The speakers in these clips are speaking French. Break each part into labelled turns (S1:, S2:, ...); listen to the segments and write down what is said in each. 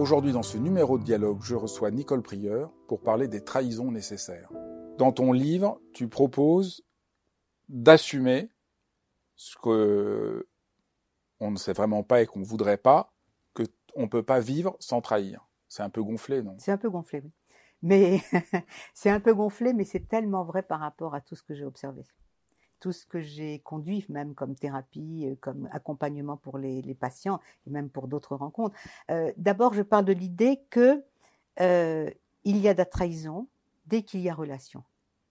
S1: Aujourd'hui, dans ce numéro de dialogue, je reçois Nicole Prieur pour parler des trahisons nécessaires. Dans ton livre, tu proposes d'assumer ce que on ne sait vraiment pas et qu'on ne voudrait pas, que on peut pas vivre sans trahir. C'est un peu gonflé, non?
S2: C'est un peu gonflé, oui. Mais c'est un peu gonflé, mais c'est tellement vrai par rapport à tout ce que j'ai observé tout ce que j'ai conduit, même comme thérapie, euh, comme accompagnement pour les, patients et même pour d'autres rencontres. Euh, d'abord, je parle de l'idée que euh, il y a de la trahison dès qu'il y a relation.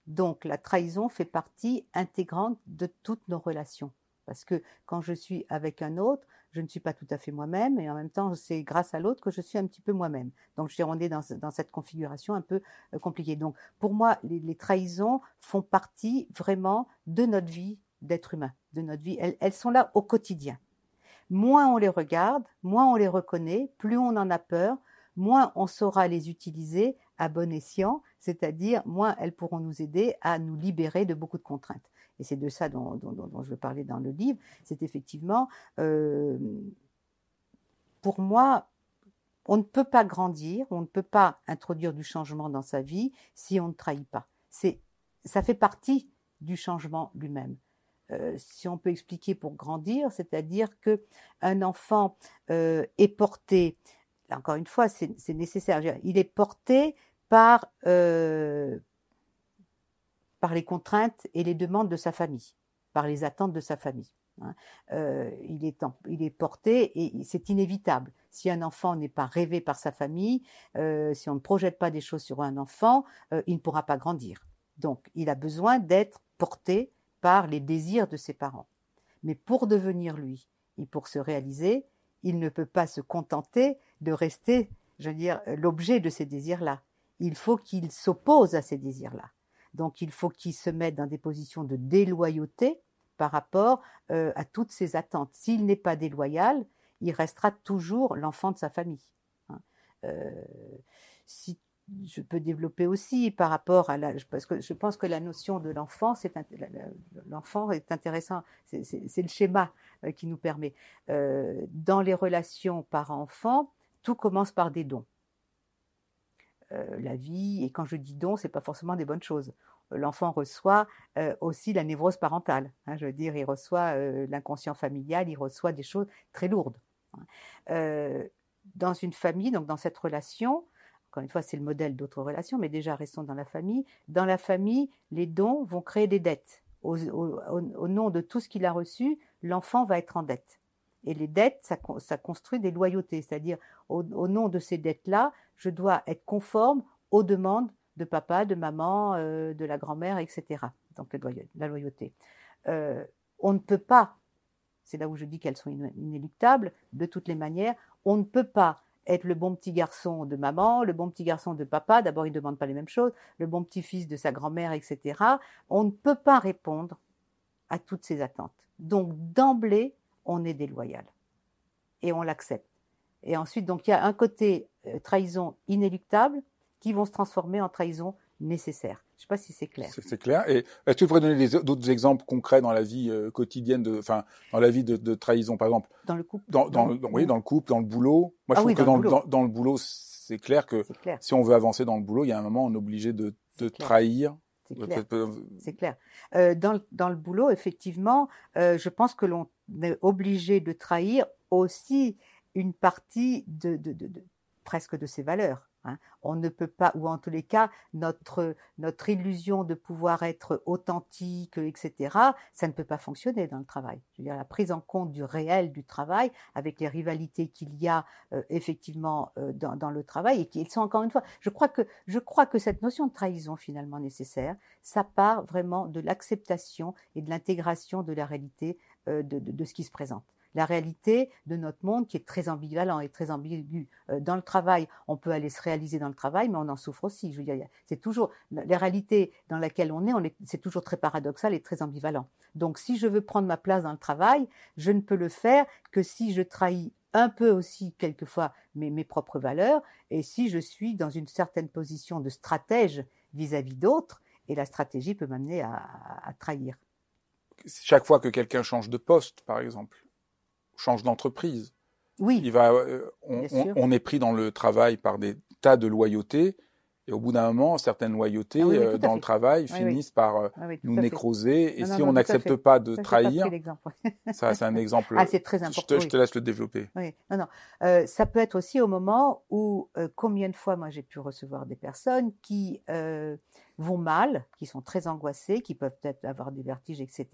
S2: Donc, la trahison fait partie intégrante de toutes nos relations. Parce que quand je suis avec un autre, je ne suis pas tout à fait moi-même et en même temps, c'est grâce à l'autre que je suis un petit peu moi-même. Donc, je suis rendue dans, cette configuration un peu euh, compliquée. Donc, pour moi, les, trahisons font partie vraiment de notre vie d'être humain, de notre vie. Elles sont là au quotidien. Moins on les regarde, moins on les reconnaît, plus on en a peur, moins on saura les utiliser à bon escient, c'est-à-dire moins elles pourront nous aider à nous libérer de beaucoup de contraintes et c'est de ça dont, je veux parler dans le livre, c'est effectivement, euh, pour moi, on ne peut pas grandir, on ne peut pas introduire du changement dans sa vie si on ne trahit pas. C'est, ça fait partie du changement lui-même. Euh, si on peut expliquer pour grandir, c'est-à-dire que un enfant euh, est porté, encore une fois, c'est nécessaire, il est porté par par les contraintes et les demandes de sa famille, par les attentes de sa famille. Hein. Euh, il, est porté et c'est inévitable. Si un enfant n'est pas rêvé par sa famille, euh, si on ne projette pas des choses sur un enfant, euh, il ne pourra pas grandir. Donc, il a besoin d'être porté par les désirs de ses parents. Mais pour devenir lui et pour se réaliser, il ne peut pas se contenter de rester, je veux dire, l'objet de ces désirs-là. Il faut qu'il s'oppose à ces désirs-là. Donc il faut qu'il se mette dans des positions de déloyauté par rapport euh, à toutes ses attentes. S'il n'est pas déloyal, il restera toujours l'enfant de sa famille. Hein. Euh, si je peux développer aussi par rapport à la, parce que je pense que la notion de l'enfant, c'est est intéressant, c'est le schéma euh, qui nous permet. dans les relations parents-enfants, tout commence par des dons. Euh, la vie. Et quand je dis don, c'est pas forcément des bonnes choses. L'enfant reçoit euh, aussi la névrose parentale. Hein, je veux dire, il reçoit euh, l'inconscient familial, il reçoit des choses très lourdes. Hein. dans une famille, donc dans cette relation, encore une fois, c'est le modèle d'autres relations, mais déjà restons dans la famille. Dans la famille, les dons vont créer des dettes. au nom de tout ce qu'il a reçu, l'enfant va être en dette. Et les dettes, ça, construit des loyautés, c'est-à-dire au, nom de ces dettes-là, je dois être conforme aux demandes de papa, de maman, euh, de la grand-mère, etc. Donc la loyauté. Euh, on ne peut pas, c'est là où je dis qu'elles sont inéluctables, de toutes les manières, on ne peut pas être le bon petit garçon de maman, le bon petit garçon de papa, d'abord il ne demande pas les mêmes choses, le bon petit-fils de sa grand-mère, etc. On ne peut pas répondre à toutes ces attentes. Donc d'emblée, on est déloyal. Et on l'accepte. Et ensuite, donc, il y a un côté euh, trahison inéluctable qui vont se transformer en trahison nécessaire. Je ne sais pas si c'est clair.
S1: C'est clair. Et est-ce que tu pourrais donner d'autres exemples concrets dans la vie euh, quotidienne, de, enfin, dans la vie de, trahison, par exemple?
S2: Dans le couple.
S1: Dans, dans, oui, dans le couple, dans le boulot. Moi, je ah trouve que dans, le boulot, c'est clair que si on veut avancer dans le boulot, il y a un moment, on est obligé de, trahir
S2: c'est clair. Euh, dans, dans, le boulot, effectivement, euh, je pense que l'on est obligé de trahir aussi une partie de, de, de, presque de ses valeurs. Hein. On ne peut pas, ou en tous les cas, notre, notre illusion de pouvoir être authentique, etc., ça ne peut pas fonctionner dans le travail. Je veux dire, la prise en compte du réel du travail, avec les rivalités qu'il y a euh, effectivement euh, dans, dans, le travail, et qui sont encore une fois, je crois, que, je crois que cette notion de trahison finalement nécessaire, ça part vraiment de l'acceptation et de l'intégration de la réalité euh, de, de, de ce qui se présente la réalité de notre monde qui est très ambivalent et très ambigu. Euh, dans le travail, on peut aller se réaliser dans le travail, mais on en souffre aussi. C'est toujours la réalité dans laquelle on est, c'est toujours très paradoxal et très ambivalent. Donc, si je veux prendre ma place dans le travail, je ne peux le faire que si je trahis un peu aussi quelquefois mes, mes propres valeurs et si je suis dans une certaine position de stratège vis-à-vis d'autres, et la stratégie peut m'amener à trahir.
S1: Chaque fois que quelqu'un change de poste, par exemple, change d'entreprise.
S2: Oui.
S1: Il va, euh, on, on, on, est pris dans le travail par des tas de loyautés. Et au bout d'un moment, certaines loyautés ah oui, euh, dans le travail oui, finissent par euh, oui, nous nécroser. Et non, si non, on n'accepte pas de
S2: ça,
S1: trahir, ça c'est un exemple.
S2: Ah, c'est très important.
S1: Je te, je te, laisse le développer.
S2: Non, non. Euh, ça peut être aussi au moment où, combien de fois moi j'ai pu recevoir des personnes qui vont mal, qui sont très angoissés, qui peuvent peut-être avoir des vertiges, etc.,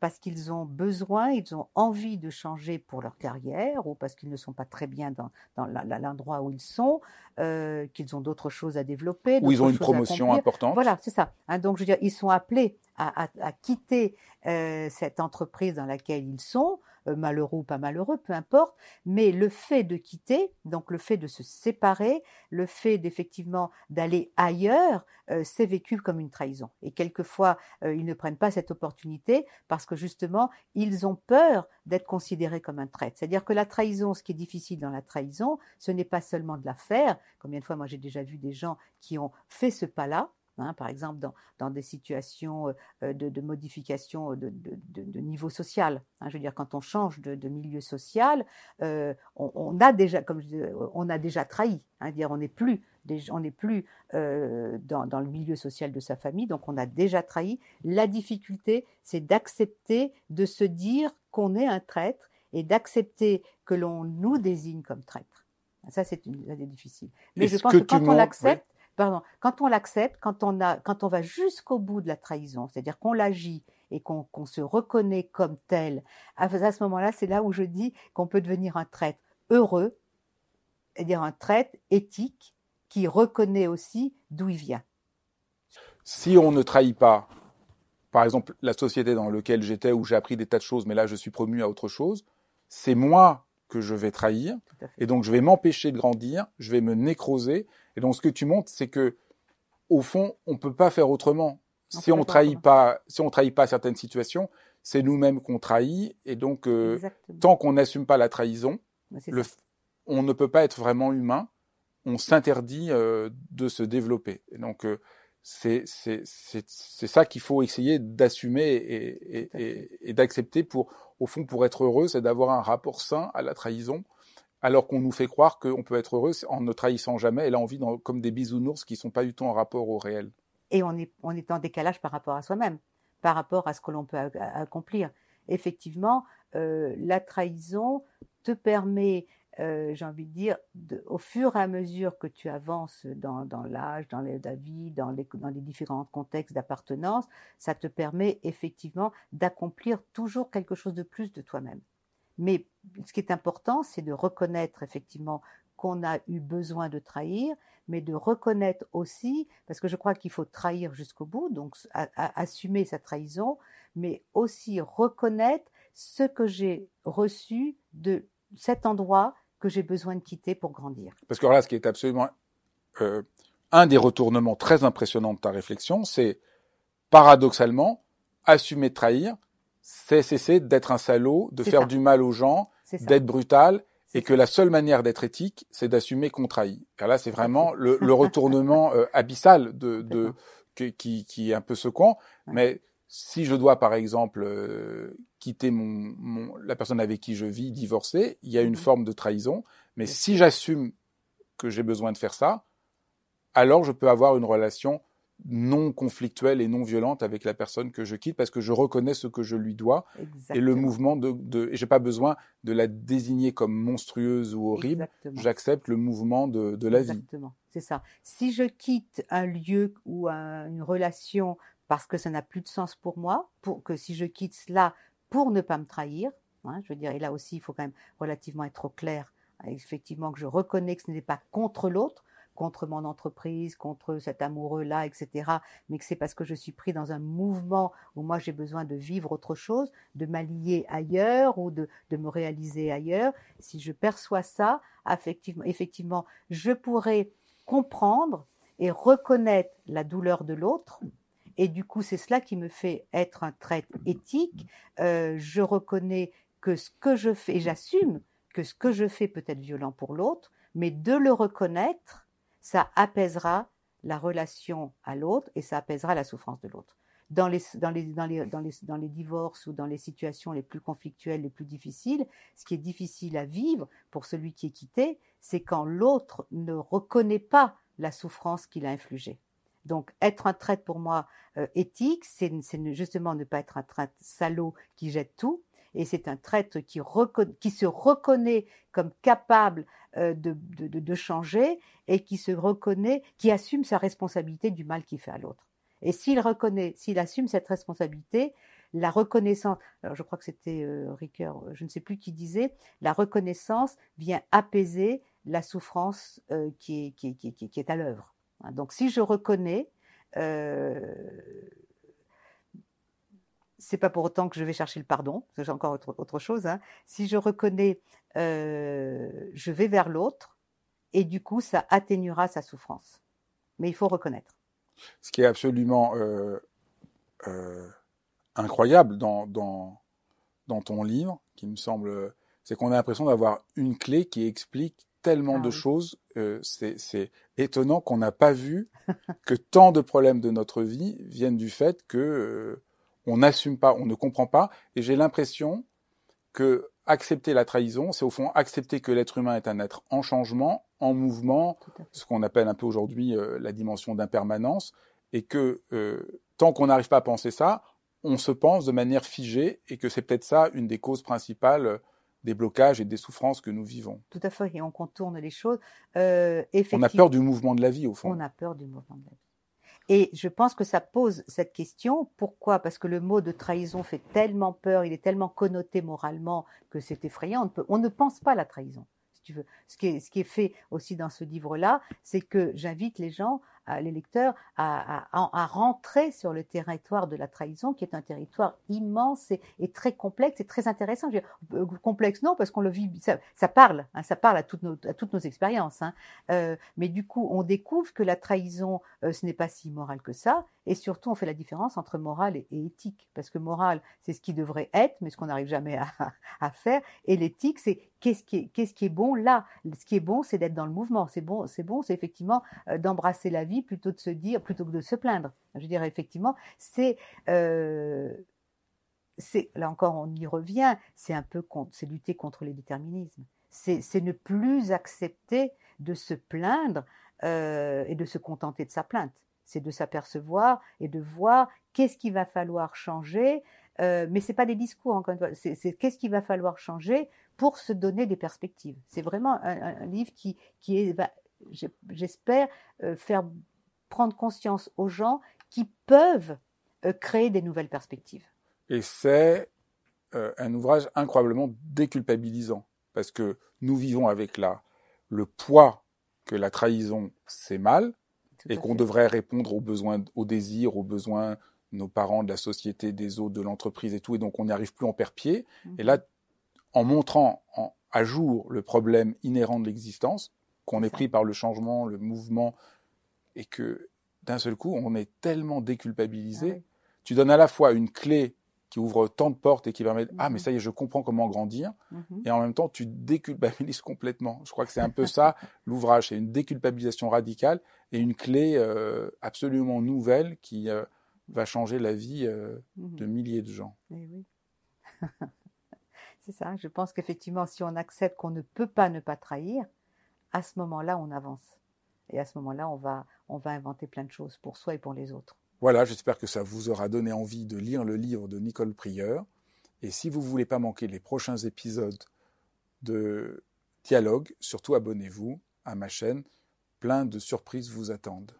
S2: parce qu'ils ont besoin, ils ont envie de changer pour leur carrière, ou parce qu'ils ne sont pas très bien dans, dans l'endroit où ils sont, euh, qu'ils ont d'autres choses à développer.
S1: Ou ils ont une promotion importante.
S2: Voilà, c'est ça. Hein, donc, je veux dire, ils sont appelés à, à, à quitter euh, cette entreprise dans laquelle ils sont, malheureux ou pas malheureux, peu importe, mais le fait de quitter, donc le fait de se séparer, le fait d'effectivement d'aller ailleurs, euh, c'est vécu comme une trahison. Et quelquefois, euh, ils ne prennent pas cette opportunité parce que justement, ils ont peur d'être considérés comme un traître. C'est-à-dire que la trahison, ce qui est difficile dans la trahison, ce n'est pas seulement de la faire. Combien de fois, moi, j'ai déjà vu des gens qui ont fait ce pas-là, Hein, par exemple dans, dans des situations euh, de, de, modification de, de, de, niveau social. Hein, je veux dire, quand on change de, milieu social, euh, on, on, a déjà, comme je dis, on a déjà trahi. Hein, dire, on n'est plus, on n'est plus euh, dans, dans, le milieu social de sa famille, donc on a déjà trahi. La difficulté, c'est d'accepter de se dire qu'on est un traître et d'accepter que l'on nous désigne comme traître. Ça, c'est difficile. Mais je pense que quand on l'accepte, pardon, quand on l'accepte, quand on a, quand on va jusqu'au bout de la trahison, c'est-à-dire qu'on l'agit et qu'on qu se reconnaît comme tel, à, à ce moment-là, c'est là où je dis qu'on peut devenir un traître heureux, c'est-à-dire un traître éthique qui reconnaît aussi d'où il vient.
S1: Si on ne trahit pas, par exemple, la société dans laquelle j'étais, où j'ai appris des tas de choses, mais là je suis promu à autre chose, c'est moi que je vais trahir, et donc je vais m'empêcher de grandir, je vais me nécroser, et donc, ce que tu montres, c'est que, au fond, on peut pas faire autrement. On si on trahit pas, si on trahit pas certaines situations, c'est nous-mêmes qu'on trahit. Et donc, euh, tant qu'on n'assume pas la trahison, le, on ne peut pas être vraiment humain. On s'interdit euh, de se développer. Et donc, euh, c'est ça qu'il faut essayer d'assumer et, et, et, et d'accepter pour, au fond, pour être heureux, c'est d'avoir un rapport sain à la trahison alors qu'on nous fait croire qu'on peut être heureux en ne trahissant jamais. On vit dans, comme des bisounours qui ne sont pas du tout en rapport au réel.
S2: Et on est, en décalage par rapport à soi-même, par rapport à ce que l'on peut accomplir. Effectivement, euh, la trahison te permet, euh, j'ai envie de dire, au fur et à mesure que tu avances dans, l'âge, dans la vie, dans les différents contextes d'appartenance, ça te permet effectivement d'accomplir toujours quelque chose de plus de toi-même. Mais ce qui est important, c'est de reconnaître effectivement qu'on a eu besoin de trahir, mais de reconnaître aussi, parce que je crois qu'il faut trahir jusqu'au bout, donc assumer sa trahison, mais aussi reconnaître ce que j'ai reçu de cet endroit que j'ai besoin de quitter pour grandir.
S1: Parce que là, ce qui est absolument euh, un des retournements très impressionnants de ta réflexion, c'est paradoxalement assumer trahir, c'est cesser d'être un salaud, de faire ça. du mal aux gens, d'être brutal, et que la seule manière d'être éthique, c'est d'assumer qu'on trahit. Car là, c'est vraiment le, le, retournement euh, abyssal de, de qui, qui, est un peu secouant. Mais si je dois, par exemple, euh, quitter mon, mon, la personne avec qui je vis, divorcer, il y a une mmh. forme de trahison. Mais si j'assume que j'ai besoin de faire ça, alors je peux avoir une relation non conflictuelle et non violente avec la personne que je quitte parce que je reconnais ce que je lui dois Exactement. et le mouvement de, de j'ai pas besoin de la désigner comme monstrueuse ou horrible j'accepte le mouvement de, de la
S2: Exactement.
S1: vie
S2: C'est ça. Si je quitte un lieu ou une relation parce que ça n'a plus de sens pour moi, pour que si je quitte cela pour ne pas me trahir, hein, je veux dire, et là aussi, il faut quand même relativement être clair, effectivement, que je reconnais que ce n'est pas contre l'autre, contre mon entreprise, contre cet amoureux-là, etc. Mais que c'est parce que je suis pris dans un mouvement où moi j'ai besoin de vivre autre chose, de m'allier ailleurs ou de, de, me réaliser ailleurs. Si je perçois ça, effectivement, effectivement je pourrais comprendre et reconnaître la douleur de l'autre. Et du coup, c'est cela qui me fait être un trait éthique. Euh, je reconnais que ce que je fais, et j'assume que ce que je fais peut être violent pour l'autre, mais de le reconnaître, ça apaisera la relation à l'autre et ça apaisera la souffrance de l'autre. Dans les, dans, les, dans, les, dans, les, divorces ou dans les situations les plus conflictuelles, les plus difficiles, ce qui est difficile à vivre pour celui qui est quitté, c'est quand l'autre ne reconnaît pas la souffrance qu'il a infligée. Donc, être un traître pour moi euh, éthique, c'est justement ne pas être un traître salaud qui jette tout, et c'est un traître qui, se reconnaît comme capable euh, de, changer et qui se reconnaît, qui assume sa responsabilité du mal qu'il fait à l'autre. Et s'il reconnaît, s'il assume cette responsabilité, la reconnaissance, alors je crois que c'était euh, Ricoeur, je ne sais plus qui disait, la reconnaissance vient apaiser la souffrance euh, qui, est, à l'œuvre. Hein, donc si je reconnais, c'est pas pour autant que je vais chercher le pardon, c'est encore autre, autre chose. Hein. Si je reconnais, euh, je vais vers l'autre, et du coup, ça atténuera sa souffrance. Mais il faut reconnaître.
S1: Ce qui est absolument euh, euh, incroyable dans, dans, dans, ton livre, qui me semble, c'est qu'on a l'impression d'avoir une clé qui explique tellement ah de choses. C'est étonnant qu'on n'a pas vu que tant de problèmes de notre vie viennent du fait que on n'assume pas, on ne comprend pas. Et j'ai l'impression que accepter la trahison, c'est au fond accepter que l'être humain est un être en changement, en mouvement, ce qu'on appelle un peu aujourd'hui euh, la dimension d'impermanence, et que euh, tant qu'on n'arrive pas à penser ça, on se pense de manière figée, et que c'est peut-être ça une des causes principales euh, des blocages et des souffrances que nous vivons.
S2: Tout à fait, et on contourne les choses. Euh,
S1: on a peur du mouvement de la vie, au fond.
S2: On a peur du mouvement de la vie. Et je pense que ça pose cette question. Pourquoi? Parce que le mot de trahison fait tellement peur, il est tellement connoté moralement que c'est effrayant. On ne, pense pas à la trahison. Si tu veux. Ce qui est fait aussi dans ce livre-là, c'est que j'invite les gens les lecteurs à, à, à, rentrer sur le territoire de la trahison, qui est un territoire immense et, et très complexe et très intéressant. Je dire, euh, complexe non, parce qu'on le vit, ça, ça parle, hein, ça parle à toutes nos, à toutes nos expériences. Hein. Euh, mais du coup, on découvre que la trahison, euh, ce n'est pas si moral que ça, et surtout, on fait la différence entre morale et, éthique, parce que morale, c'est ce qui devrait être, mais ce qu'on n'arrive jamais à, à, faire, et l'éthique, c'est qu'est-ce qui est, qu'est-ce qui est bon là. Ce qui est bon, c'est d'être dans le mouvement. C'est bon, c'est bon, c'est effectivement euh, d'embrasser la vie plutôt de se dire, plutôt que de se plaindre. Je dirais effectivement, c'est euh, c'est là encore on y revient, c'est un peu c'est lutter contre les déterminismes. C'est ne plus accepter de se plaindre euh, et de se contenter de sa plainte. C'est de s'apercevoir et de voir qu'est-ce qu'il va falloir changer. Euh, mais c'est pas des discours encore une fois. C'est qu'est-ce qu'il va falloir changer pour se donner des perspectives. C'est vraiment un, livre qui qui est j'espère euh, faire prendre conscience aux gens qui peuvent euh, créer des nouvelles perspectives.
S1: Et c'est euh, un ouvrage incroyablement déculpabilisant, parce que nous vivons avec la, le poids que la trahison, c'est mal, et qu'on devrait répondre aux besoins, aux désirs, aux besoins de nos parents, de la société, des autres, de l'entreprise et tout, et donc on n'y arrive plus en perd pied. Et là, en montrant en, à jour le problème inhérent de l'existence, qu'on est pris par le changement, le mouvement, et que d'un seul coup, on est tellement déculpabilisé. Ah oui. Tu donnes à la fois une clé qui ouvre tant de portes et qui permet, mm -hmm. ah, mais ça y est, je comprends comment grandir. Mm -hmm. Et en même temps, tu déculpabilises complètement. Je crois que c'est un peu ça, l'ouvrage. C'est une déculpabilisation radicale et une clé euh, absolument nouvelle qui euh, va changer la vie euh, mm -hmm. de milliers de gens.
S2: Et oui. c'est ça. Je pense qu'effectivement, si on accepte qu'on ne peut pas ne pas trahir, à ce moment-là, on avance. Et à ce moment-là, on va, on va inventer plein de choses pour soi et pour les autres.
S1: Voilà, j'espère que ça vous aura donné envie de lire le livre de Nicole Prieur. Et si vous ne voulez pas manquer les prochains épisodes de Dialogue, surtout abonnez-vous à ma chaîne plein de surprises vous attendent.